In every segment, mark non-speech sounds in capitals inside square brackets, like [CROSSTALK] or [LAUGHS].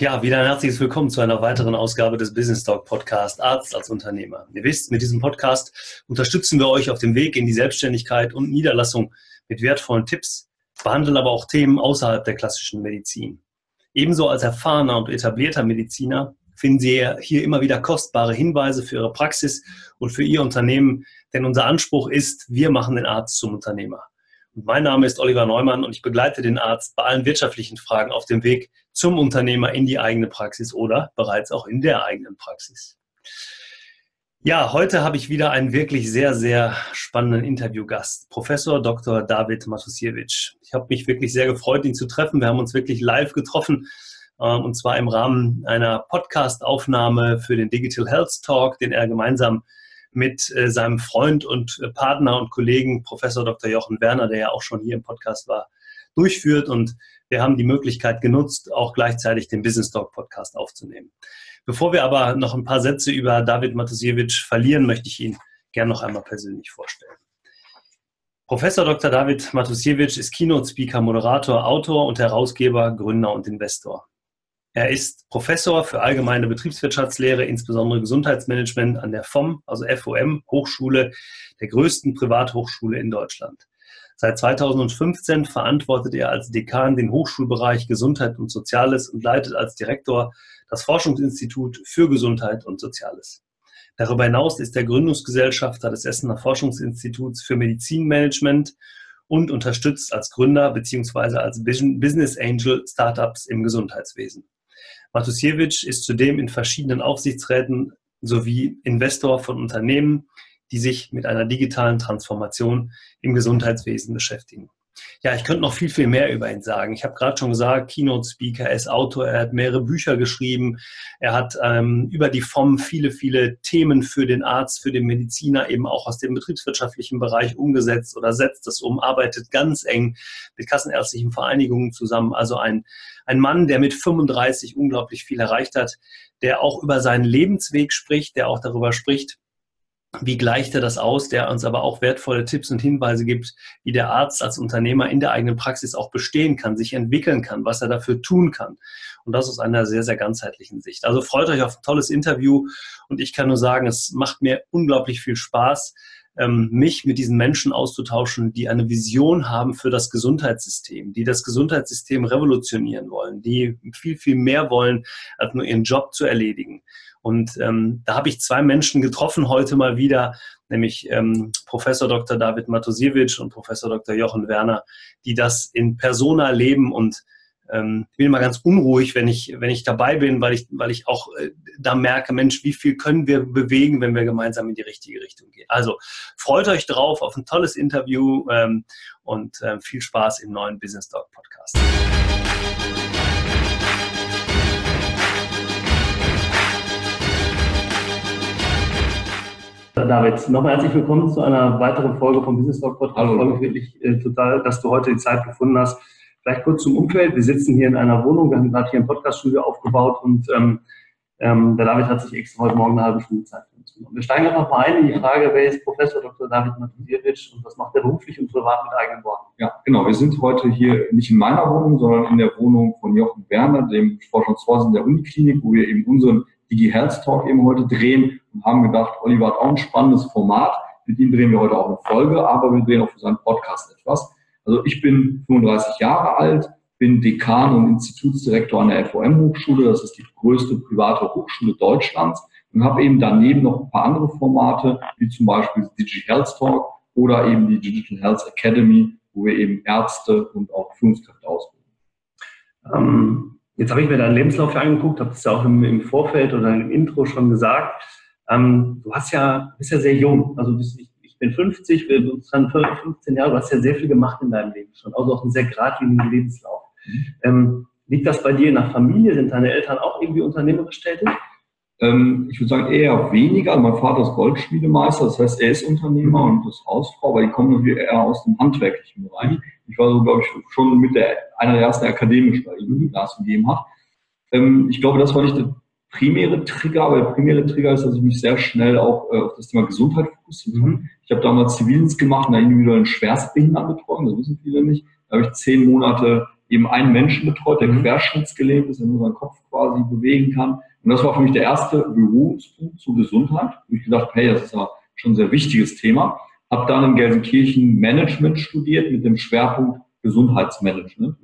ja, wieder ein herzliches Willkommen zu einer weiteren Ausgabe des Business Talk Podcast Arzt als Unternehmer. Ihr wisst, mit diesem Podcast unterstützen wir euch auf dem Weg in die Selbstständigkeit und Niederlassung mit wertvollen Tipps, behandeln aber auch Themen außerhalb der klassischen Medizin. Ebenso als erfahrener und etablierter Mediziner finden Sie hier immer wieder kostbare Hinweise für Ihre Praxis und für Ihr Unternehmen, denn unser Anspruch ist, wir machen den Arzt zum Unternehmer. Mein Name ist Oliver Neumann und ich begleite den Arzt bei allen wirtschaftlichen Fragen auf dem Weg zum Unternehmer in die eigene Praxis oder bereits auch in der eigenen Praxis. Ja, heute habe ich wieder einen wirklich sehr, sehr spannenden Interviewgast, Professor Dr. David Matusiewicz. Ich habe mich wirklich sehr gefreut, ihn zu treffen. Wir haben uns wirklich live getroffen ähm, und zwar im Rahmen einer Podcast-Aufnahme für den Digital Health Talk, den er gemeinsam mit äh, seinem Freund und äh, Partner und Kollegen Professor Dr. Jochen Werner, der ja auch schon hier im Podcast war, durchführt. Und wir haben die Möglichkeit genutzt, auch gleichzeitig den Business Talk Podcast aufzunehmen. Bevor wir aber noch ein paar Sätze über David Matusiewicz verlieren, möchte ich ihn gerne noch einmal persönlich vorstellen. Professor Dr. David Matusiewicz ist Keynote-Speaker, Moderator, Autor und Herausgeber, Gründer und Investor. Er ist Professor für allgemeine Betriebswirtschaftslehre, insbesondere Gesundheitsmanagement an der FOM, also FOM Hochschule, der größten Privathochschule in Deutschland. Seit 2015 verantwortet er als Dekan den Hochschulbereich Gesundheit und Soziales und leitet als Direktor das Forschungsinstitut für Gesundheit und Soziales. Darüber hinaus ist er Gründungsgesellschafter des Essener Forschungsinstituts für Medizinmanagement und unterstützt als Gründer bzw. als Business Angel Startups im Gesundheitswesen. Matusiewicz ist zudem in verschiedenen Aufsichtsräten sowie Investor von Unternehmen, die sich mit einer digitalen Transformation im Gesundheitswesen beschäftigen. Ja, ich könnte noch viel, viel mehr über ihn sagen. Ich habe gerade schon gesagt, Keynote-Speaker, er ist Autor, er hat mehrere Bücher geschrieben, er hat ähm, über die FOM viele, viele Themen für den Arzt, für den Mediziner eben auch aus dem betriebswirtschaftlichen Bereich umgesetzt oder setzt das um, arbeitet ganz eng mit kassenärztlichen Vereinigungen zusammen. Also ein, ein Mann, der mit 35 unglaublich viel erreicht hat, der auch über seinen Lebensweg spricht, der auch darüber spricht, wie gleicht er das aus, der uns aber auch wertvolle Tipps und Hinweise gibt, wie der Arzt als Unternehmer in der eigenen Praxis auch bestehen kann, sich entwickeln kann, was er dafür tun kann. Und das aus einer sehr, sehr ganzheitlichen Sicht. Also freut euch auf ein tolles Interview und ich kann nur sagen, es macht mir unglaublich viel Spaß, mich mit diesen Menschen auszutauschen, die eine Vision haben für das Gesundheitssystem, die das Gesundheitssystem revolutionieren wollen, die viel, viel mehr wollen, als nur ihren Job zu erledigen. Und ähm, da habe ich zwei Menschen getroffen heute mal wieder, nämlich ähm, Professor Dr. David Matusiewicz und Professor Dr. Jochen Werner, die das in Persona leben und ähm, ich bin immer ganz unruhig, wenn ich, wenn ich dabei bin, weil ich, weil ich auch äh, da merke, Mensch, wie viel können wir bewegen, wenn wir gemeinsam in die richtige Richtung gehen. Also freut euch drauf auf ein tolles Interview ähm, und äh, viel Spaß im neuen Business Talk Podcast. David, nochmal herzlich willkommen zu einer weiteren Folge vom Business Talk Podcast. Hallo. Ich freue mich wirklich äh, total, dass du heute die Zeit gefunden hast. Vielleicht kurz zum Umfeld. Wir sitzen hier in einer Wohnung. Wir haben gerade hier ein Podcaststudio aufgebaut und ähm, ähm, der David hat sich extra heute Morgen eine halbe Stunde Zeit für uns genommen. Wir steigen einfach mal ein in die Frage, wer ist Professor Dr. David Matusiewicz und was macht er beruflich und privat mit eigenen Worten? Ja, genau. Wir sind heute hier nicht in meiner Wohnung, sondern in der Wohnung von Jochen Werner, dem Forschungsvorsitzenden der Uniklinik, wo wir eben unseren Digi Health Talk eben heute drehen und haben gedacht, Oliver hat auch ein spannendes Format. Mit ihm drehen wir heute auch eine Folge, aber wir drehen auch für seinen Podcast etwas. Also ich bin 35 Jahre alt, bin Dekan und Institutsdirektor an der FOM-Hochschule. Das ist die größte private Hochschule Deutschlands und habe eben daneben noch ein paar andere Formate, wie zum Beispiel Digi Health Talk oder eben die Digital Health Academy, wo wir eben Ärzte und auch Führungskräfte ausbilden. Ähm Jetzt habe ich mir deinen Lebenslauf angeguckt, habe es ja auch im, im, Vorfeld oder im Intro schon gesagt. Ähm, du hast ja, bist ja sehr jung. Also bist, ich, ich bin 50, wir sind 15 Jahre. Du hast ja sehr viel gemacht in deinem Leben schon, also auch einen sehr geradlinigen Lebenslauf. Mhm. Ähm, liegt das bei dir in der Familie? Sind deine Eltern auch irgendwie unternehmerisch tätig? Ähm, ich würde sagen eher weniger. Also mein Vater ist Goldschmiedemeister, das heißt, er ist Unternehmer und ist Hausfrau, aber die kommen natürlich eher aus dem handwerklichen Bereich. Ich war so, glaube ich, schon mit der, einer der ersten akademischen, die Gas gegeben hat. Ähm, ich glaube, das war nicht der primäre Trigger, aber der primäre Trigger ist, dass ich mich sehr schnell auch äh, auf das Thema Gesundheit fokussiert habe. Mhm. Ich habe damals Zivildienst gemacht in der individuellen Schwerstbehindertenbetreuung, das wissen viele nicht. Da habe ich zehn Monate eben einen Menschen betreut, der mhm. querschnittsgelähmt ist, der nur seinen Kopf quasi bewegen kann. Und das war für mich der erste Berührungspunkt zur Gesundheit. Wo ich gedacht, hey, das ist ja schon ein sehr wichtiges Thema. Habe dann in Gelsenkirchen Management studiert mit dem Schwerpunkt Gesundheitsmanagement.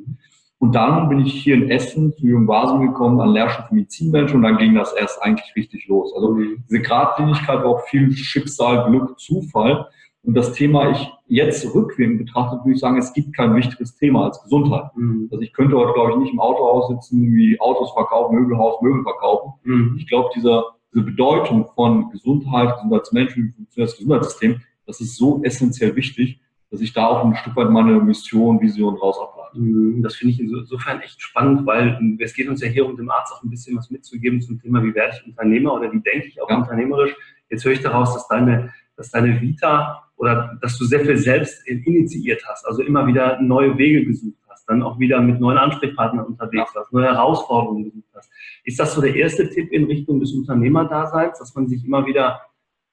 Und dann bin ich hier in Essen zu Jung Basel gekommen an Lehrstuhl für Medizinmanagement und dann ging das erst eigentlich richtig los. Also diese Gradlinigkeit war auch viel Schicksal, Glück, Zufall. Und das Thema ich jetzt rückwirkend betrachtet, würde ich sagen, es gibt kein wichtigeres Thema als Gesundheit. Mhm. Also ich könnte heute, glaube ich, nicht im Autohaus sitzen, wie Autos verkaufen, Möbelhaus, Möbel verkaufen. Mhm. Ich glaube, diese, diese Bedeutung von Gesundheit, Gesundheitsmenschen, das Gesundheitssystem, das ist so essentiell wichtig, dass ich da auch ein Stück weit meine Mission, Vision raus ableite. Mhm. Das finde ich insofern echt spannend, weil es geht uns ja hier um dem Arzt auch ein bisschen was mitzugeben zum Thema, wie werde ich Unternehmer oder wie denke ich auch ja. unternehmerisch. Jetzt höre ich daraus, dass deine, dass deine Vita oder dass du sehr viel selbst initiiert hast, also immer wieder neue Wege gesucht hast, dann auch wieder mit neuen Ansprechpartnern unterwegs ja. warst, neue Herausforderungen gesucht hast. Ist das so der erste Tipp in Richtung des Unternehmerdaseins, dass man sich immer wieder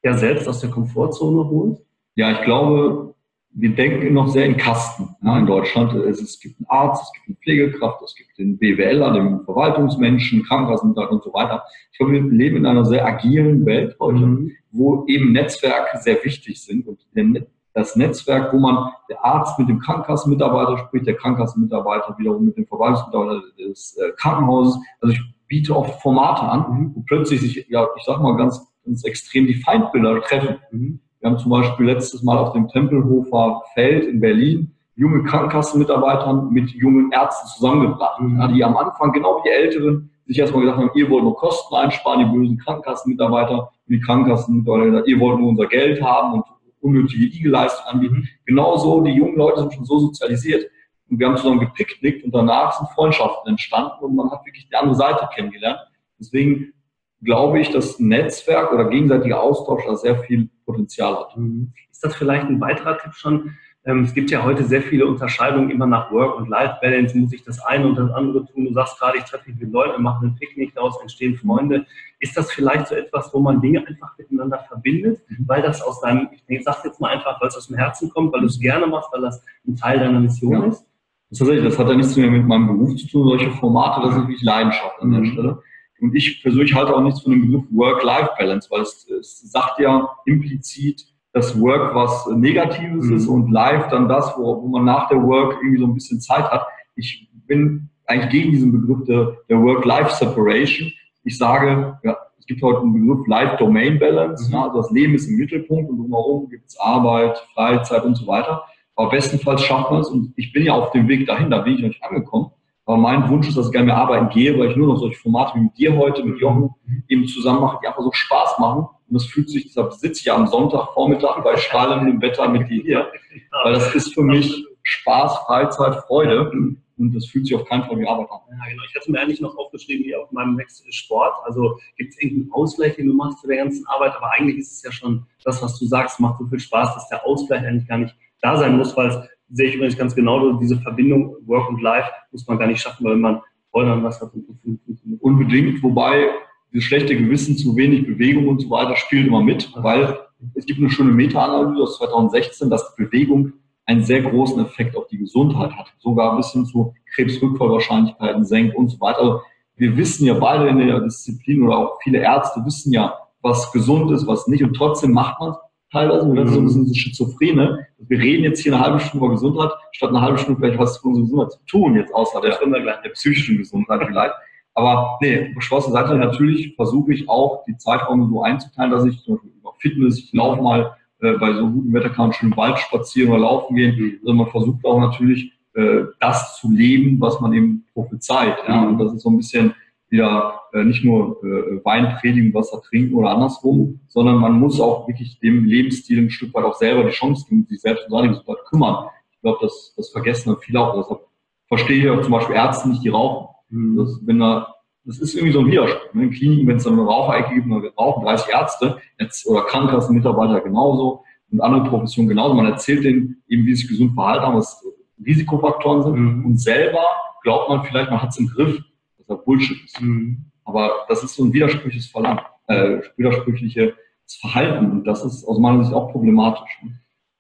ja selbst aus der Komfortzone holt? Ja, ich glaube, wir denken noch sehr in Kasten ja, in Deutschland. Es, es, gibt einen Arzt, es gibt eine Pflegekraft, es gibt den BWLer, den Verwaltungsmenschen, Krankenkassenmitarbeiter und so weiter. Ich glaube, wir leben in einer sehr agilen Welt heute, mhm. wo eben Netzwerke sehr wichtig sind. Und das Netzwerk, wo man der Arzt mit dem Krankenkassenmitarbeiter spricht, der Krankenkassenmitarbeiter wiederum mit dem Verwaltungsmitarbeiter des äh, Krankenhauses. Also ich biete oft Formate an, mhm. wo plötzlich sich, ja, ich sag mal ganz, ganz extrem die Feindbilder treffen. Mhm. Wir haben zum Beispiel letztes Mal auf dem Tempelhofer Feld in Berlin junge Krankenkassenmitarbeiter mit jungen Ärzten zusammengebracht, mhm. die am Anfang, genau wie die Älteren, sich erstmal gesagt haben, ihr wollt nur Kosten einsparen, die bösen Krankenkassenmitarbeiter, und die Krankenkassenmitarbeiter, ihr wollt nur unser Geld haben und unnötige IG-Leistungen anbieten. Mhm. Genauso, die jungen Leute sind schon so sozialisiert und wir haben zusammen gepicknickt und danach sind Freundschaften entstanden und man hat wirklich die andere Seite kennengelernt. Deswegen glaube ich, dass Netzwerk oder gegenseitiger Austausch da sehr viel Potenzial hat. Mhm. Ist das vielleicht ein weiterer Tipp schon? Ähm, es gibt ja heute sehr viele Unterscheidungen immer nach Work- und Life-Balance. Muss ich das eine und das andere tun? Du sagst gerade, ich treffe mich mit Leuten, mache ein Picknick, daraus entstehen Freunde. Ist das vielleicht so etwas, wo man Dinge einfach miteinander verbindet, mhm. weil das aus deinem, ich sage jetzt mal einfach, weil es aus dem Herzen kommt, weil du es gerne machst, weil das ein Teil deiner Mission ja. ist? Das, das hat ja nichts mehr mit meinem Beruf zu tun, solche Formate, das ist wirklich Leidenschaft an der mhm. Stelle. Und ich persönlich halte auch nichts von dem Begriff Work-Life-Balance, weil es, es, sagt ja implizit, dass Work was Negatives mhm. ist und Life dann das, wo, wo, man nach der Work irgendwie so ein bisschen Zeit hat. Ich bin eigentlich gegen diesen Begriff der, der Work-Life-Separation. Ich sage, ja, es gibt heute einen Begriff Life-Domain-Balance. Mhm. Ja, also das Leben ist im Mittelpunkt und drumherum gibt es Arbeit, Freizeit und so weiter. Aber bestenfalls schafft man es und ich bin ja auf dem Weg dahin, da bin ich noch nicht angekommen. Aber mein Wunsch ist, dass ich gerne mehr arbeiten gehe, weil ich nur noch solche Formate wie mit dir heute, mit Jochen eben zusammen mache, die einfach so Spaß machen. Und das fühlt sich, deshalb sitze ich ja am Sonntagvormittag bei strahlendem [LAUGHS] Wetter mit dir hier. Weil das ist für mich Spaß, Freizeit, Freude. Und das fühlt sich auf keinen Fall wie Arbeit an. Ja, genau. Ich hatte mir eigentlich noch aufgeschrieben, hier auf meinem Wechsel Sport. Also gibt es irgendeinen Ausgleich, den du machst zu der ganzen Arbeit? Aber eigentlich ist es ja schon das, was du sagst, macht so viel Spaß, dass der Ausgleich eigentlich gar nicht da sein muss, weil es sehe ich übrigens ganz genau, diese Verbindung Work und Life muss man gar nicht schaffen, weil man Freude an was hat. Unbedingt, wobei das schlechte Gewissen zu wenig Bewegung und so weiter spielt immer mit, weil es gibt eine schöne Meta-Analyse aus 2016, dass Bewegung einen sehr großen Effekt auf die Gesundheit hat, sogar bis hin zu Krebsrückfallwahrscheinlichkeiten senkt und so weiter. Also wir wissen ja beide in der Disziplin oder auch viele Ärzte wissen ja, was gesund ist, was nicht und trotzdem macht man es teilweise. Und das ist so ein bisschen so Schizophrene. Wir reden jetzt hier eine halbe Stunde über Gesundheit, statt eine halbe Stunde vielleicht was für unsere Gesundheit zu tun, jetzt außer der, der psychischen Gesundheit vielleicht. Aber nee, zur Seite, natürlich versuche ich auch die Zeiträume so einzuteilen, dass ich zum Beispiel über Fitness, ich laufe mal äh, bei so gutem Wetter kann man schön im Wald spazieren oder laufen gehen. Mhm. Also man versucht auch natürlich äh, das zu leben, was man eben prophezeit. Ja? Und das ist so ein bisschen wieder äh, nicht nur äh, Wein predigen, Wasser trinken oder andersrum, sondern man muss auch wirklich dem Lebensstil ein Stück weit auch selber die Chance geben, sich selbst um seine Gesundheit kümmern. Ich glaube, das, das vergessen viele auch. Deshalb verstehe ich auch zum Beispiel Ärzte nicht, die rauchen. Mhm. Das, wenn da, das ist irgendwie so ein Widerspruch. Ne? In Kliniken, wenn es dann eine Raucherecke gibt, dann rauchen 30 Ärzte jetzt, oder Krankenkassenmitarbeiter genauso und andere Professionen genauso. Man erzählt denen eben, wie sie sich gesund verhalten haben, was Risikofaktoren sind mhm. und selber glaubt man vielleicht, man hat es im Griff da Bullshit ist. Mhm. Aber das ist so ein widersprüchliches Verlangen, äh, widersprüchliches Verhalten und das ist aus meiner Sicht auch problematisch.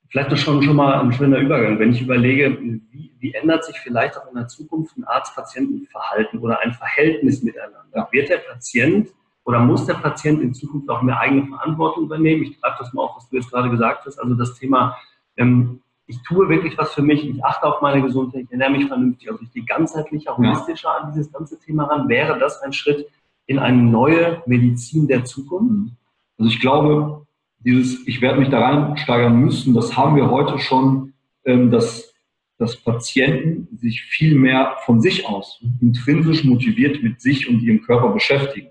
Vielleicht noch schon, schon mal ein schöner Übergang. Wenn ich überlege, wie, wie ändert sich vielleicht auch in der Zukunft ein Arzt-Patienten-Verhalten oder ein Verhältnis miteinander? Ja. Wird der Patient oder muss der Patient in Zukunft auch mehr eigene Verantwortung übernehmen? Ich greife das mal auf, was du jetzt gerade gesagt hast. Also das Thema, ähm, ich tue wirklich was für mich, ich achte auf meine Gesundheit, ich ernähre mich vernünftig, also ich gehe ganzheitlicher, holistischer ja. an dieses ganze Thema ran. Wäre das ein Schritt in eine neue Medizin der Zukunft? Also ich glaube, dieses, ich werde mich da reinsteigern müssen, das haben wir heute schon, ähm, dass, dass Patienten sich viel mehr von sich aus intrinsisch motiviert mit sich und ihrem Körper beschäftigen.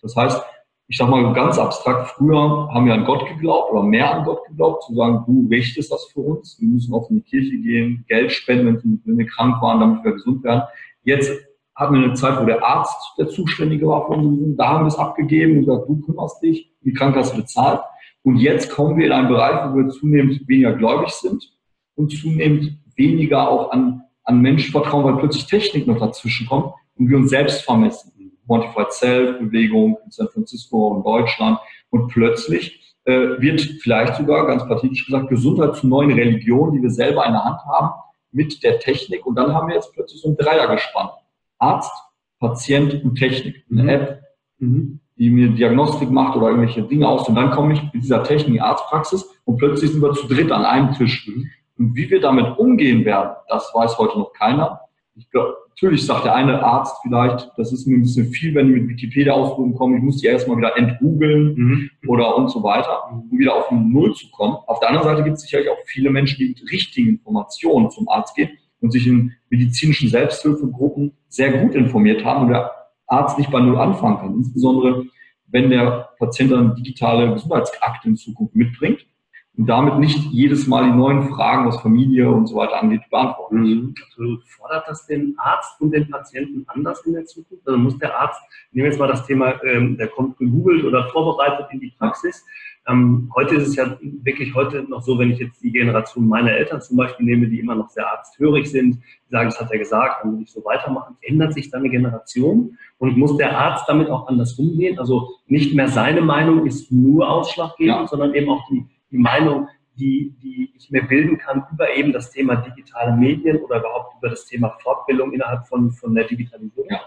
Das heißt, ich sage mal ganz abstrakt, früher haben wir an Gott geglaubt oder mehr an Gott geglaubt, zu sagen, du richtest das für uns, wir müssen auch in die Kirche gehen, Geld spenden, wenn wir krank waren, damit wir gesund werden. Jetzt hatten wir eine Zeit, wo der Arzt der Zuständige war für uns, da haben wir es abgegeben und gesagt, du kümmerst dich, die Krankenkasse bezahlt. Und jetzt kommen wir in einen Bereich, wo wir zunehmend weniger gläubig sind und zunehmend weniger auch an, an Menschen vertrauen, weil plötzlich Technik noch dazwischen kommt und wir uns selbst vermessen. Mortified Self Bewegung in San Francisco in Deutschland und plötzlich äh, wird vielleicht sogar, ganz pathetisch gesagt, Gesundheit zur neuen Religion, die wir selber in der Hand haben, mit der Technik. Und dann haben wir jetzt plötzlich so ein Dreier gespannt. Arzt, Patient und Technik. Eine mhm. App, mhm die mir Diagnostik macht oder irgendwelche Dinge aus. Und dann komme ich mit dieser Technik in die Arztpraxis und plötzlich sind wir zu dritt an einem Tisch. Und wie wir damit umgehen werden, das weiß heute noch keiner. Ich glaube, natürlich sagt der eine Arzt vielleicht, das ist mir ein bisschen viel, wenn die mit Wikipedia-Ausdrücken kommen, ich muss die erstmal wieder entgoogeln mhm. oder und so weiter, um wieder auf Null zu kommen. Auf der anderen Seite gibt es sicherlich auch viele Menschen, die mit richtigen Informationen zum Arzt gehen und sich in medizinischen Selbsthilfegruppen sehr gut informiert haben und der Arzt nicht bei Null anfangen kann. Insbesondere, wenn der Patient dann digitale Gesundheitsakte in Zukunft mitbringt und damit nicht jedes Mal die neuen Fragen, was Familie und so weiter angeht, beantworten. Mhm. Also fordert das den Arzt und den Patienten anders in der Zukunft? Also muss der Arzt, nehmen wir jetzt mal das Thema, ähm, der kommt gegoogelt oder vorbereitet in die Praxis, ähm, heute ist es ja wirklich heute noch so, wenn ich jetzt die Generation meiner Eltern zum Beispiel nehme, die immer noch sehr arzthörig sind, die sagen, das hat er gesagt, dann will ich so weitermachen, ändert sich dann eine Generation und muss der Arzt damit auch anders umgehen? Also nicht mehr seine Meinung ist nur ausschlaggebend, ja. sondern eben auch die, die Meinung, die, die ich mir bilden kann über eben das Thema digitale Medien oder überhaupt über das Thema Fortbildung innerhalb von, von der Digitalisierung. Ja.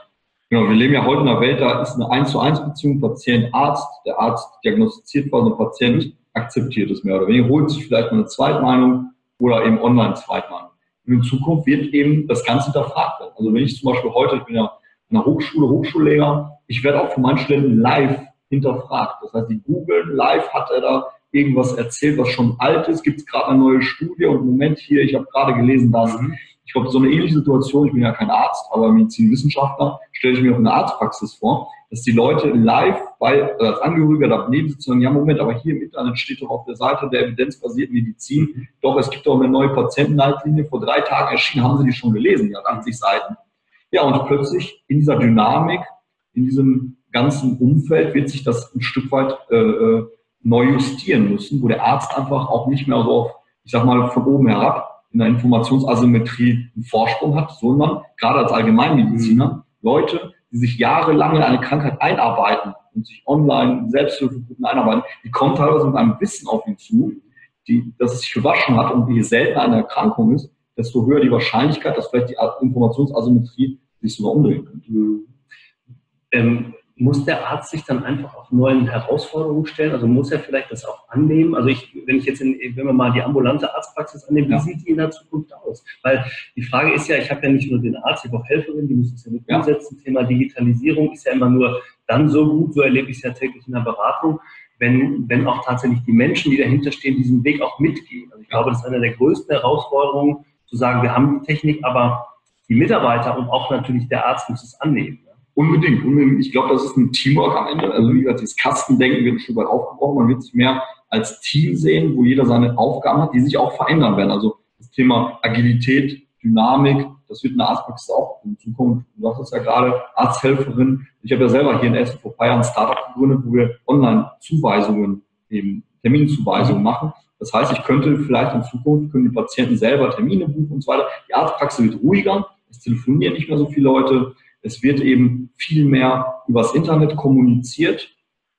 Genau, wir leben ja heute in einer Welt, da ist eine 1 zu 1 Beziehung Patient-Arzt. Der Arzt diagnostiziert was, der Patient akzeptiert es mehr oder weniger, holt sich vielleicht mal eine Zweitmeinung oder eben Online-Zweitmeinung. Und in Zukunft wird eben das Ganze hinterfragt werden. Also wenn ich zum Beispiel heute, ich bin ja in einer Hochschule, Hochschullehrer, ich werde auch von meinen Studenten live hinterfragt. Das heißt, die googeln live, hat er da irgendwas erzählt, was schon alt ist, gibt es gerade eine neue Studie und Moment hier, ich habe gerade gelesen, dass mhm. Ich glaube, so eine ähnliche Situation, ich bin ja kein Arzt, aber Medizinwissenschaftler, stelle ich mir auch in der Arztpraxis vor, dass die Leute live bei, also als Angehöriger daneben sitzen und sagen, ja Moment, aber hier im Internet steht doch auf der Seite der evidenzbasierten Medizin, doch es gibt doch eine neue Patientenleitlinie, vor drei Tagen erschienen, haben Sie die schon gelesen, die hat 80 Seiten. Ja, und plötzlich in dieser Dynamik, in diesem ganzen Umfeld wird sich das ein Stück weit äh, äh neu justieren müssen, wo der Arzt einfach auch nicht mehr so auf, ich sag mal, von oben herab in der Informationsasymmetrie einen Vorsprung hat, sondern gerade als Allgemeinmediziner Leute, die sich jahrelang in eine Krankheit einarbeiten und sich online Selbsthilfegruppen einarbeiten, die kommen teilweise mit einem Wissen auf ihn zu, die, dass es sich gewaschen hat. Und je seltener eine Erkrankung ist, desto höher die Wahrscheinlichkeit, dass vielleicht die Informationsasymmetrie sich sogar umdrehen könnte. Ähm, muss der Arzt sich dann einfach auf neuen Herausforderungen stellen? Also muss er vielleicht das auch annehmen? Also ich, wenn ich jetzt, in, wenn wir mal die ambulante Arztpraxis annehmen, ja. wie sieht die in der Zukunft aus? Weil die Frage ist ja, ich habe ja nicht nur den Arzt, ich habe auch Helferinnen, die müssen es ja mit ja. umsetzen. Thema Digitalisierung ist ja immer nur dann so gut, so erlebe ich es ja täglich in der Beratung, wenn, wenn auch tatsächlich die Menschen, die dahinter stehen, diesen Weg auch mitgehen. Also ich glaube, das ist eine der größten Herausforderungen, zu sagen, wir haben die Technik, aber die Mitarbeiter und auch natürlich der Arzt muss es annehmen. Unbedingt, unbedingt. Ich glaube, das ist ein Teamwork am Ende. Also wie gesagt, das Kastendenken wird ein Stück weit aufgebrochen. Man wird sich mehr als Team sehen, wo jeder seine Aufgaben hat, die sich auch verändern werden. Also das Thema Agilität, Dynamik, das wird in der Arztpraxis auch in Zukunft. Du sagst es ja gerade, Arzthelferin. Ich habe ja selber hier in Essen vor ein paar Jahren ein Startup gegründet, wo wir Online-Zuweisungen, eben Terminzuweisungen machen. Das heißt, ich könnte vielleicht in Zukunft, können die Patienten selber Termine buchen und so weiter. Die Arztpraxis wird ruhiger. Es telefonieren nicht mehr so viele Leute. Es wird eben viel mehr übers Internet kommuniziert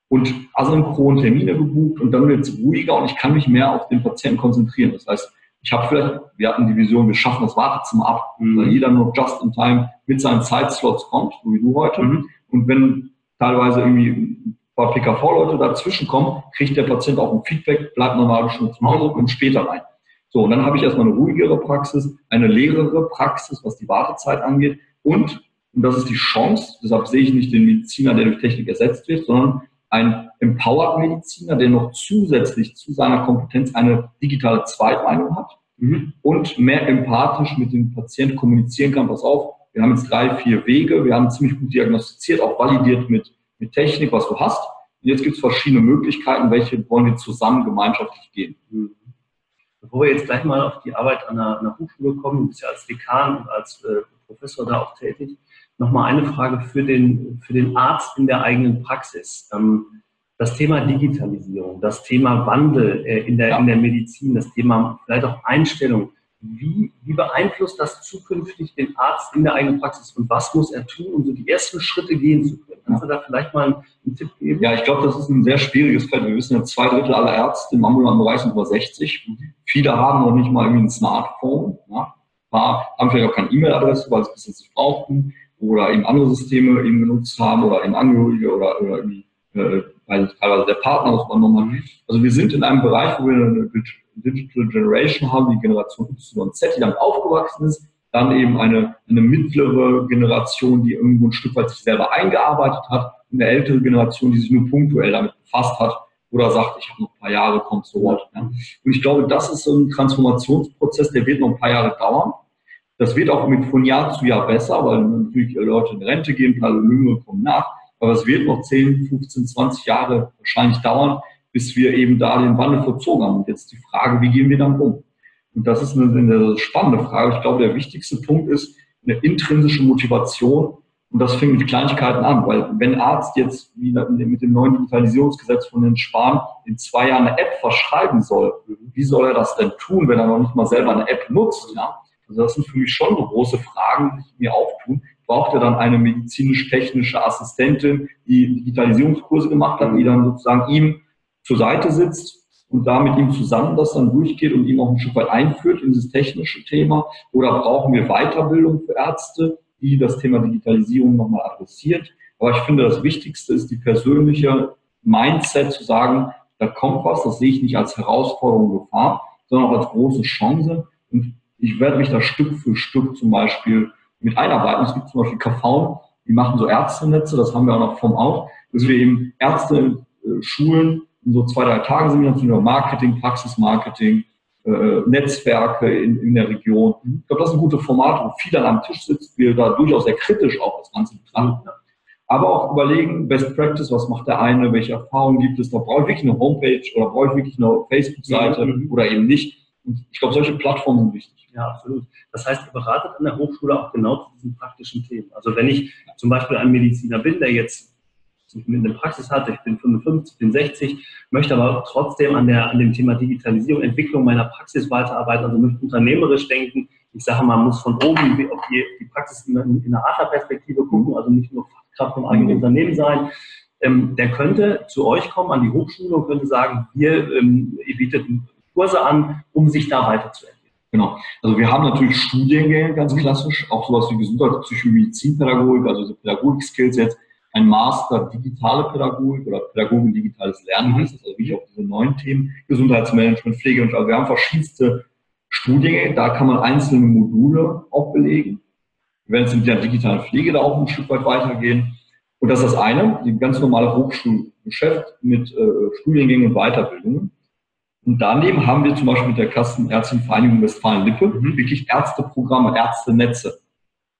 und asynchron Termine gebucht und dann wird es ruhiger und ich kann mich mehr auf den Patienten konzentrieren. Das heißt, ich habe vielleicht, wir hatten die Vision, wir schaffen das Wartezimmer ab, mhm. weil jeder nur just in time mit seinen Zeitslots kommt, so wie du heute. Mhm. Und wenn teilweise irgendwie ein paar PKV-Leute dazwischen kommen, kriegt der Patient auch ein Feedback, bleibt normal schon zu Hause und später rein. So, und dann habe ich erstmal eine ruhigere Praxis, eine leerere Praxis, was die Wartezeit angeht. Und, und das ist die Chance, deshalb sehe ich nicht den Mediziner, der durch Technik ersetzt wird, sondern ein Empowered Mediziner, der noch zusätzlich zu seiner Kompetenz eine digitale Zweitmeinung hat mhm. und mehr empathisch mit dem Patienten kommunizieren kann. Pass auf, wir haben jetzt drei, vier Wege, wir haben ziemlich gut diagnostiziert, auch validiert mit, mit Technik, was du hast. Und jetzt gibt es verschiedene Möglichkeiten, welche wollen wir zusammen gemeinschaftlich gehen. Mhm. Bevor wir jetzt gleich mal auf die Arbeit an der, an der Hochschule kommen, du bist ja als Dekan und als äh, Professor da auch tätig, nochmal eine Frage für den, für den Arzt in der eigenen Praxis. Ähm, das Thema Digitalisierung, das Thema Wandel äh, in, der, in der Medizin, das Thema vielleicht auch Einstellung. Wie, wie beeinflusst das zukünftig den Arzt in der eigenen Praxis und was muss er tun, um so die ersten Schritte gehen zu können? Kannst du da vielleicht mal einen, Tipp geben? Ja, ich glaube, das ist ein sehr schwieriges Feld. Wir wissen ja, zwei Drittel aller Ärzte im ambulanten Bereich sind über 60. Viele haben noch nicht mal irgendwie ein Smartphone. Ja. Paar haben vielleicht auch keine E-Mail-Adresse, weil sie es bis jetzt nicht brauchten oder eben andere Systeme eben genutzt haben oder eben Angehörige oder, oder irgendwie, äh, weil teilweise der Partner das übernommen hat. Also wir sind in einem Bereich, wo wir eine Digital Generation haben, die Generation Y und Z, die damit aufgewachsen ist, dann eben eine, eine mittlere Generation, die irgendwo ein Stück weit sich selber eingearbeitet hat, und eine ältere Generation, die sich nur punktuell damit befasst hat oder sagt, ich habe noch ein paar Jahre, kommt zu Wort. Ja. Und ich glaube, das ist so ein Transformationsprozess, der wird noch ein paar Jahre dauern. Das wird auch mit von Jahr zu Jahr besser, weil natürlich Leute in Rente gehen, alle Jüngere kommen nach. Aber es wird noch 10, 15, 20 Jahre wahrscheinlich dauern, bis wir eben da den Wandel verzogen haben. Und jetzt die Frage, wie gehen wir dann um? Und das ist eine, eine spannende Frage. Ich glaube, der wichtigste Punkt ist eine intrinsische Motivation. Und das fängt mit Kleinigkeiten an, weil wenn Arzt jetzt wie mit dem neuen Digitalisierungsgesetz von den Spahn in zwei Jahren eine App verschreiben soll, wie soll er das denn tun, wenn er noch nicht mal selber eine App nutzt? Ja? Also das sind für mich schon so große Fragen, die mir auftun. Braucht er dann eine medizinisch-technische Assistentin, die Digitalisierungskurse gemacht hat, die dann sozusagen ihm zur Seite sitzt und da mit ihm zusammen das dann durchgeht und ihm auch ein Stück weit einführt in dieses technische Thema? Oder brauchen wir Weiterbildung für Ärzte, die das Thema Digitalisierung nochmal adressiert? Aber ich finde, das Wichtigste ist die persönliche Mindset zu sagen, da kommt was, das sehe ich nicht als Herausforderung, Gefahr, sondern auch als große Chance. Und ich werde mich da Stück für Stück zum Beispiel mit einarbeiten. Es gibt zum Beispiel KV, die machen so Ärztenetze, das haben wir auch noch vom Out, dass wir eben Ärzte äh, schulen in so zwei, drei Tagen sind wir natürlich Marketing, Praxismarketing, äh, Netzwerke in, in der Region. Ich glaube, das ist ein gutes Format, wo viel dann am Tisch sitzt, wir da durchaus sehr kritisch auch das Ganze betrachten. Aber auch überlegen, Best Practice, was macht der eine, welche Erfahrungen gibt es, da brauche ich wirklich eine Homepage oder brauche ich wirklich eine Facebook-Seite mhm. oder eben nicht. Und ich glaube, solche Plattformen sind wichtig. Ja, absolut. Das heißt, ihr beratet an der Hochschule auch genau zu diesen praktischen Themen. Also wenn ich zum Beispiel ein Mediziner bin, der jetzt eine Praxis hat, ich bin 55, bin 60, möchte aber trotzdem an, der, an dem Thema Digitalisierung, Entwicklung meiner Praxis weiterarbeiten, also möchte unternehmerisch denken. Ich sage, man muss von oben auf die, die Praxis in, in einer Adlerperspektive gucken, also nicht nur Fachkraft vom eigenen Unternehmen sein. Ähm, der könnte zu euch kommen an die Hochschule und könnte sagen, wir, ähm, ihr bietet Kurse an, um sich da weiterzuentwickeln. Genau. Also wir haben natürlich Studiengänge, ganz klassisch, auch sowas wie Gesundheitspsychologie, Medizinpädagogik, also diese Pädagogik-Skills jetzt, ein Master digitale Pädagogik oder Pädagogik digitales Lernen heißt das, also wie auch diese neuen Themen, Gesundheitsmanagement, Pflege und also wir haben verschiedenste Studiengänge, da kann man einzelne Module auch belegen. Wir werden jetzt mit der digitalen Pflege da auch ein Stück weit weitergehen. Und das ist das eine, die ganz normale Hochschulgeschäft mit äh, Studiengängen und Weiterbildungen. Und daneben haben wir zum Beispiel mit der Kassenärztinnenvereinigung Westfalen-Lippe mhm. wirklich Ärzteprogramme, Ärztenetze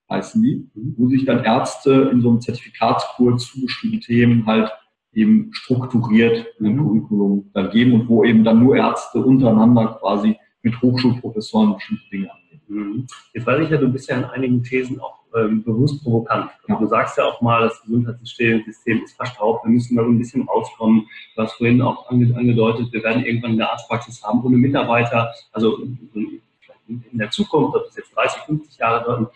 heißen die, mhm. wo sich dann Ärzte in so einem Zertifikatskurs zu bestimmten Themen halt eben strukturiert ein mhm. Curriculum dann geben und wo eben dann nur Ärzte untereinander quasi mit Hochschulprofessoren bestimmte Dinge angehen. Mhm. Jetzt weiß ich ja, du bist ja in einigen Thesen auch ähm, bewusst provokant. Also. Du sagst ja auch mal, das Gesundheitssystem ist verstaubt, wir müssen da ein bisschen rauskommen. Du hast vorhin auch angedeutet, wir werden irgendwann eine Arztpraxis haben ohne Mitarbeiter. Also in der Zukunft, ob das jetzt 30, 50 Jahre dauert.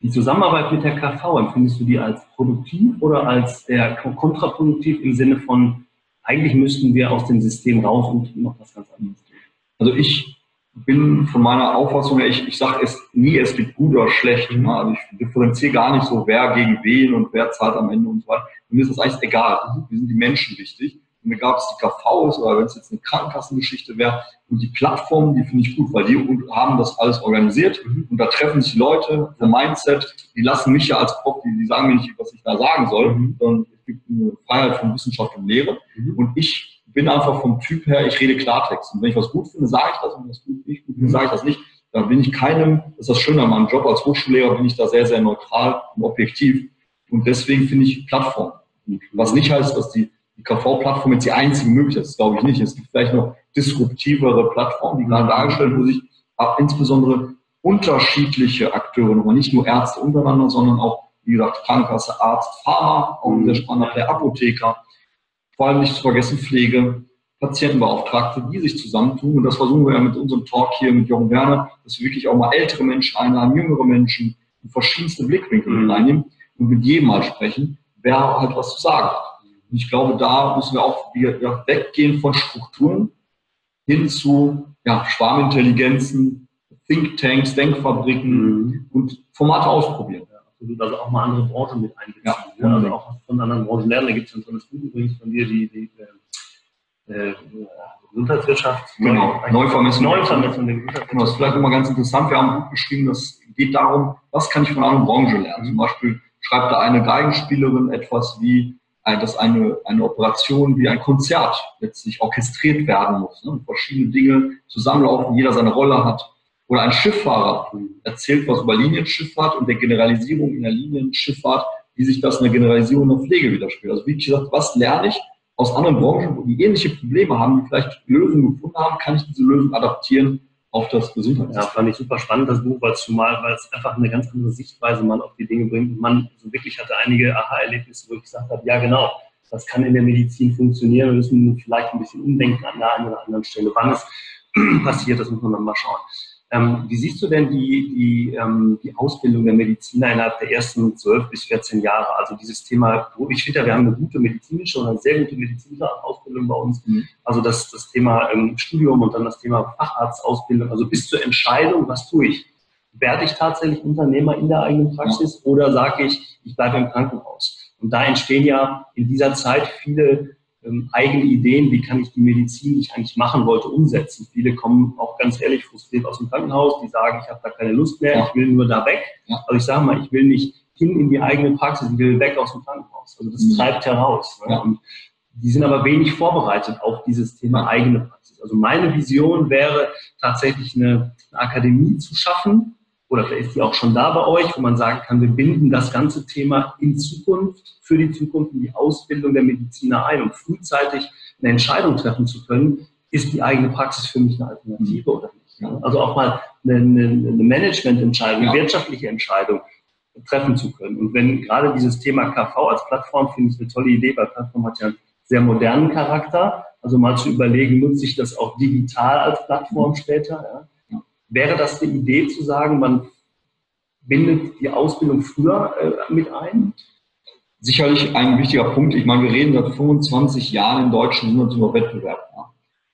Die Zusammenarbeit mit der KV, empfindest du die als produktiv oder als eher kontraproduktiv im Sinne von, eigentlich müssten wir aus dem System raus und noch was ganz anderes tun? Also ich bin von meiner Auffassung her, ich, ich sage es nie, es gibt gut oder schlecht. Ne? Also ich differenziere gar nicht so, wer gegen wen und wer zahlt am Ende und so weiter. Mir ist das eigentlich egal. Mir sind die Menschen wichtig. Und mir gab es die KVs oder wenn es jetzt eine Krankenkassengeschichte wäre und die Plattformen, die finde ich gut, weil die haben das alles organisiert mhm. und da treffen sich Leute, der Mindset, die lassen mich ja als Prof, die, die sagen mir nicht, was ich da sagen soll, mhm. sondern es gibt eine Freiheit von Wissenschaft und Lehre mhm. und ich bin einfach vom Typ her, ich rede Klartext. Und wenn ich was gut finde, sage ich das. Und wenn ich was gut nicht gut finde, sage ich das nicht. Da bin ich keinem, das ist das Schöne an meinem Job. Als Hochschullehrer, bin ich da sehr, sehr neutral und objektiv. Und deswegen finde ich Plattform gut. Was nicht heißt, dass die die KV-Plattform jetzt die einzige Möglichkeit ist, glaube ich nicht. Es gibt vielleicht noch disruptivere Plattformen, die gerade dargestellt, wo sich insbesondere unterschiedliche Akteure, nochmal nicht nur Ärzte untereinander, sondern auch, wie gesagt, Krankenkasse, Arzt, Pharma, auch sehr spannender der Apotheker, vor allem nicht zu vergessen Pflege, Patientenbeauftragte, die sich zusammentun. Und das versuchen wir ja mit unserem Talk hier mit Jochen Werner, dass wir wirklich auch mal ältere Menschen einladen, jüngere Menschen, in verschiedenste Blickwinkel mhm. und mit jedem mal sprechen, wer halt was zu sagen hat. Und ich glaube, da müssen wir auch wieder weggehen von Strukturen hin zu ja, Schwarmintelligenzen, Thinktanks, Denkfabriken mhm. und Formate ausprobieren. Absolut. Also auch mal andere Branchen mit einbeziehen. Ja, ja, also auch von anderen Branchen lernen. Da gibt es ein tolles Buch übrigens von dir, die, die äh, äh Gesundheitswirtschaft. Genau, Neuvermessung. Neuvermessung der Gesundheitswirtschaft. Genau, das ist vielleicht immer ganz interessant. Wir haben ein Buch geschrieben, das geht darum, was kann ich von einer anderen Branche lernen. Zum Beispiel schreibt da eine Geigenspielerin etwas wie, dass eine, eine Operation wie ein Konzert letztlich orchestriert werden muss. Ne? Verschiedene Dinge zusammenlaufen, jeder seine Rolle hat. Oder ein Schifffahrer erzählt was über Linienschifffahrt und der Generalisierung in der Linienschifffahrt, wie sich das in der Generalisierung der Pflege widerspiegelt. Also wie gesagt, was lerne ich aus anderen Branchen, wo die ähnliche Probleme haben, die vielleicht Lösungen gefunden haben, kann ich diese Lösungen adaptieren auf das Gesundheitssystem. Ja, fand ich super spannend, das Buch, weil es zumal, weil es einfach eine ganz andere Sichtweise man auf die Dinge bringt. Und man so wirklich hatte einige Aha-Erlebnisse, wo ich gesagt habe, ja genau, das kann in der Medizin funktionieren. Wir müssen vielleicht ein bisschen umdenken an der einen oder anderen Stelle. Wann es [CLEARS THROAT] passiert, das muss man dann mal schauen. Ähm, wie siehst du denn die, die, ähm, die Ausbildung der Mediziner innerhalb der ersten 12 bis 14 Jahre? Also dieses Thema, ich finde ja, wir haben eine gute medizinische oder eine sehr gute medizinische Ausbildung bei uns. Mhm. Also das, das Thema ähm, Studium und dann das Thema Facharztausbildung, also bis zur Entscheidung, was tue ich? Werde ich tatsächlich Unternehmer in der eigenen Praxis ja. oder sage ich, ich bleibe im Krankenhaus? Und da entstehen ja in dieser Zeit viele ähm, eigene Ideen, wie kann ich die Medizin, die ich eigentlich machen wollte, umsetzen. Viele kommen auch ganz ehrlich frustriert aus dem Krankenhaus, die sagen, ich habe da keine Lust mehr, ich will nur da weg. Ja. Aber ich sage mal, ich will nicht hin in die eigene Praxis, ich will weg aus dem Krankenhaus. Also das mhm. treibt heraus. Ne? Ja. Und die sind aber wenig vorbereitet auf dieses Thema eigene Praxis. Also meine Vision wäre tatsächlich eine, eine Akademie zu schaffen, oder vielleicht ist die auch schon da bei euch, wo man sagen kann, wir binden das ganze Thema in Zukunft, für die Zukunft, in die Ausbildung der Mediziner ein, um frühzeitig eine Entscheidung treffen zu können, ist die eigene Praxis für mich eine Alternative oder nicht. Also auch mal eine, eine Managemententscheidung, eine wirtschaftliche Entscheidung treffen zu können. Und wenn gerade dieses Thema KV als Plattform, finde ich eine tolle Idee, weil Plattform hat ja einen sehr modernen Charakter. Also mal zu überlegen, nutze ich das auch digital als Plattform später. Ja? Wäre das eine Idee zu sagen, man bindet die Ausbildung früher äh, mit ein? Sicherlich ein wichtiger Punkt. Ich meine, wir reden seit 25 Jahren im deutschen Gesundheits über Wettbewerb. Ja.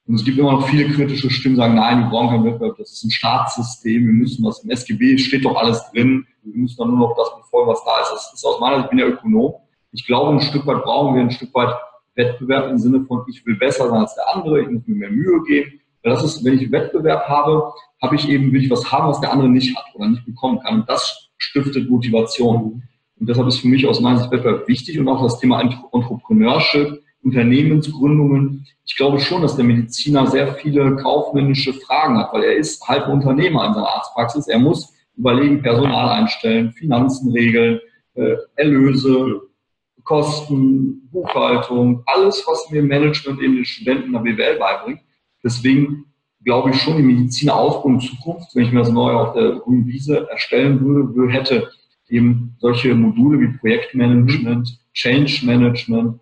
Und es gibt immer noch viele kritische Stimmen, die sagen, nein, wir brauchen keinen Wettbewerb, das ist ein Staatssystem, wir müssen was im SGB steht doch alles drin, wir müssen dann nur noch das befolgen, was da ist. Das ist aus meiner Sicht, ich bin ja Ökonom. Ich glaube, ein Stück weit brauchen wir ein Stück weit Wettbewerb im Sinne von, ich will besser sein als der andere, ich muss mir mehr Mühe geben. Das ist, wenn ich Wettbewerb habe, habe ich eben, will ich was haben, was der andere nicht hat oder nicht bekommen kann. Und das stiftet Motivation. Und deshalb ist für mich aus meiner Sicht Wettbewerb wichtig und auch das Thema Entrepreneurship, Unternehmensgründungen. Ich glaube schon, dass der Mediziner sehr viele kaufmännische Fragen hat, weil er ist halb Unternehmer in seiner Arztpraxis. Er muss überlegen, Personal einstellen, Finanzen regeln, äh, Erlöse, Kosten, Buchhaltung, alles, was mir Management in den Studenten der BWL beibringt. Deswegen glaube ich schon, die Medizinerausbildung in Zukunft, wenn ich mir das neu auf der grünen Wiese erstellen würde, hätte eben solche Module wie Projektmanagement, Change Management,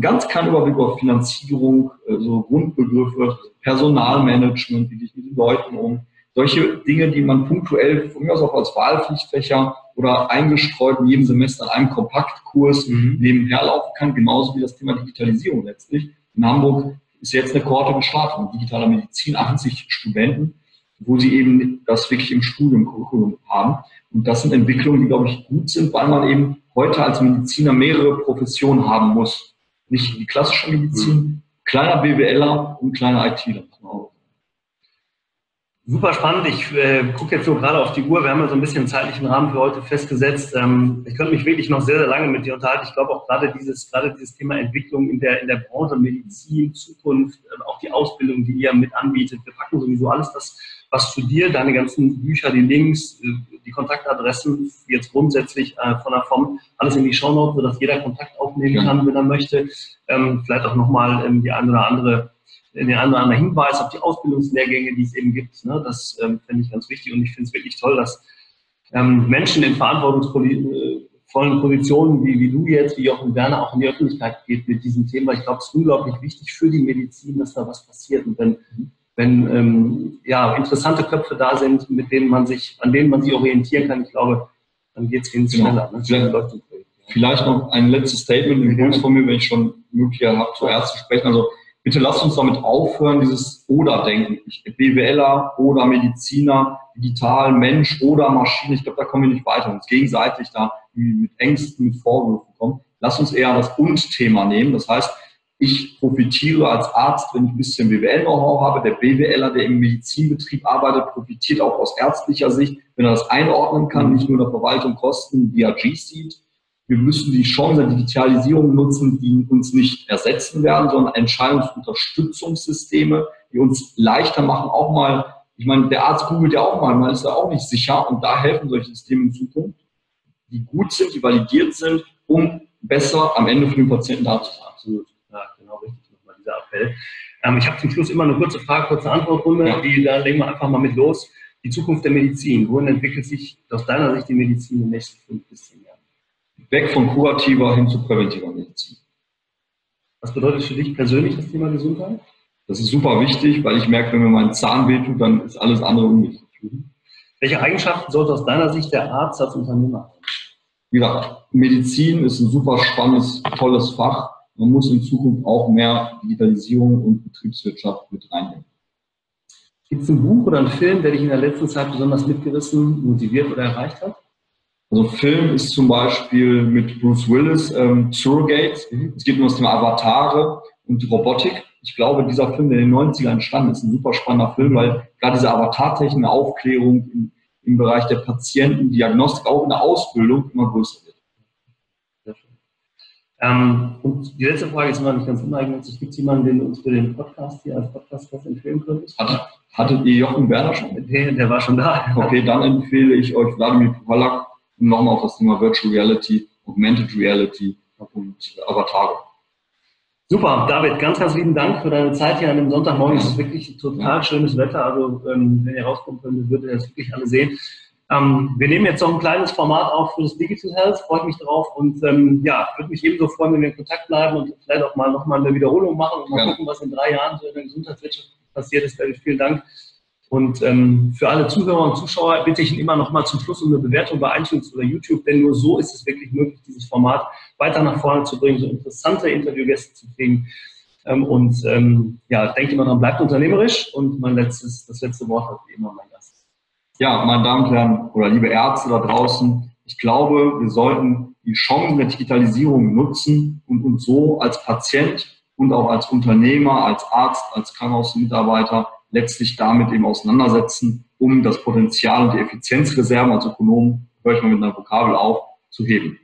ganz kleinen Überblick über Finanzierung, so also Grundbegriffe, Personalmanagement, wie gehe ich mit den Leuten um, solche Dinge, die man punktuell von mir aus auch als Wahlpflichtfächer oder eingestreut in jedem Semester in einem Kompaktkurs mhm. nebenher laufen kann, genauso wie das Thema Digitalisierung letztlich. In Hamburg ist jetzt eine Kohorte gestartet mit digitaler Medizin, 80 Studenten. wo sie eben das wirklich im Studium, Curriculum haben. Und das sind Entwicklungen, die, glaube ich, gut sind, weil man eben heute als Mediziner mehrere Professionen haben muss. Nicht die klassische Medizin, kleiner BWLer und kleiner ITler. Super spannend. Ich äh, gucke jetzt so gerade auf die Uhr. Wir haben ja so ein bisschen zeitlichen Rahmen für heute festgesetzt. Ähm, ich könnte mich wirklich noch sehr, sehr lange mit dir unterhalten. Ich glaube auch gerade dieses, gerade dieses Thema Entwicklung in der, in der Branche, Medizin, Zukunft, äh, auch die Ausbildung, die ihr mit anbietet. Wir packen sowieso alles das, was zu dir, deine ganzen Bücher, die Links, äh, die Kontaktadressen, jetzt grundsätzlich äh, von der Form, alles in die Shownotes, sodass jeder Kontakt aufnehmen ja. kann, wenn er möchte. Ähm, vielleicht auch nochmal ähm, die eine oder andere den einen oder anderen Hinweis auf die Ausbildungslehrgänge, die es eben gibt. Ne? Das ähm, finde ich ganz wichtig und ich finde es wirklich toll, dass ähm, Menschen in verantwortungsvollen Positionen wie, wie du jetzt, wie Jochen Werner, auch in die Öffentlichkeit geht mit diesem Thema. Ich glaube, es ist unglaublich wichtig für die Medizin, dass da was passiert. Und wenn, wenn ähm, ja, interessante Köpfe da sind, mit denen man sich, an denen man sich orientieren kann, ich glaube, dann geht es wesentlich genau. schneller. Ne? Vielleicht, vielleicht, noch ein letztes Statement, Impuls von mir, wenn ich schon Möglichkeit habe, zuerst zu sprechen. Also bitte lasst uns damit aufhören, dieses Oder-Denken. BWLer oder Mediziner, digital, Mensch oder Maschine. Ich glaube, da kommen wir nicht weiter. Uns gegenseitig da mit Ängsten, mit Vorwürfen kommen. Lass uns eher das Und-Thema nehmen. Das heißt, ich profitiere als Arzt, wenn ich ein bisschen BWL-Know-how habe. Der BWLer, der im Medizinbetrieb arbeitet, profitiert auch aus ärztlicher Sicht, wenn er das einordnen kann, nicht nur in der Verwaltung Kosten, DRG sieht wir müssen die Chance der Digitalisierung nutzen, die uns nicht ersetzen werden, sondern Entscheidungsunterstützungssysteme, die uns leichter machen, auch mal, ich meine, der Arzt googelt ja auch mal, man ist da auch nicht sicher und da helfen solche Systeme in Zukunft, die gut sind, die validiert sind, um besser am Ende für den Patienten da zu sein. Absolut. Ja, genau richtig, nochmal dieser Appell. Ähm, ich habe zum Schluss immer eine kurze Frage, kurze Antwortrunde, ja. die, da legen wir einfach mal mit los. Die Zukunft der Medizin. Wohin entwickelt sich aus deiner Sicht die Medizin in den nächsten fünf bis zehn Jahren? Weg von kurativer hin zu präventiver Medizin. Was bedeutet für dich persönlich das Thema Gesundheit? Das ist super wichtig, weil ich merke, wenn mir mein Zahn wehtut, dann ist alles andere unwichtig. Welche Eigenschaften sollte aus deiner Sicht der Arzt als Unternehmer haben? Wie gesagt, Medizin ist ein super spannendes, tolles Fach. Man muss in Zukunft auch mehr Digitalisierung und Betriebswirtschaft mit reinnehmen. Gibt es ein Buch oder einen Film, der dich in der letzten Zeit besonders mitgerissen, motiviert oder erreicht hat? Also Film ist zum Beispiel mit Bruce Willis ähm, Surrogate. Mhm. Es geht um das Thema Avatare und Robotik. Ich glaube, dieser Film, der in den 90ern entstanden ist, ein super spannender Film, weil gerade diese Avatartechnik, Aufklärung im, im Bereich der Patientendiagnostik, auch in der Ausbildung immer größer wird. Ähm, und die letzte Frage ist noch nicht ganz uneigennützig. Gibt es jemanden, den du uns für den Podcast hier als Podcast empfehlen könntest? Hat, hattet ihr Jochen Werner schon? Der, der war schon da. Okay, dann empfehle ich euch Vladimir Powalak und nochmal auf das Thema Virtual Reality, Augmented Reality und Avatare. Super, David, ganz, ganz lieben Dank für deine Zeit hier an dem Sonntagmorgen. Es ist wirklich total schönes Wetter. Also, ähm, wenn ihr rauskommen könntet, würdet ihr das wirklich alle sehen. Ähm, wir nehmen jetzt noch ein kleines Format auf für das Digital Health, freue ich mich drauf und ähm, ja, würde mich ebenso freuen, wenn wir in Kontakt bleiben und vielleicht auch mal nochmal eine Wiederholung machen und mal ja. gucken, was in drei Jahren so in der Gesundheitswirtschaft passiert ist. David, vielen Dank und ähm, für alle Zuhörer und Zuschauer bitte ich immer noch mal zum Schluss um eine Bewertung bei iTunes oder YouTube, denn nur so ist es wirklich möglich, dieses Format weiter nach vorne zu bringen, so interessante Interviewgäste zu kriegen. Ähm, und ähm, ja, denkt immer dran, bleibt unternehmerisch. Und mein letztes, das letzte Wort hat wie immer mein Gast. Ja, meine Damen und Herren oder liebe Ärzte da draußen, ich glaube, wir sollten die Chancen der Digitalisierung nutzen und uns so als Patient und auch als Unternehmer, als Arzt, als Krankenhausmitarbeiter letztlich damit eben auseinandersetzen, um das Potenzial und die Effizienzreserven als Ökonom, höre ich mal mit einer Vokabel auf, zu heben.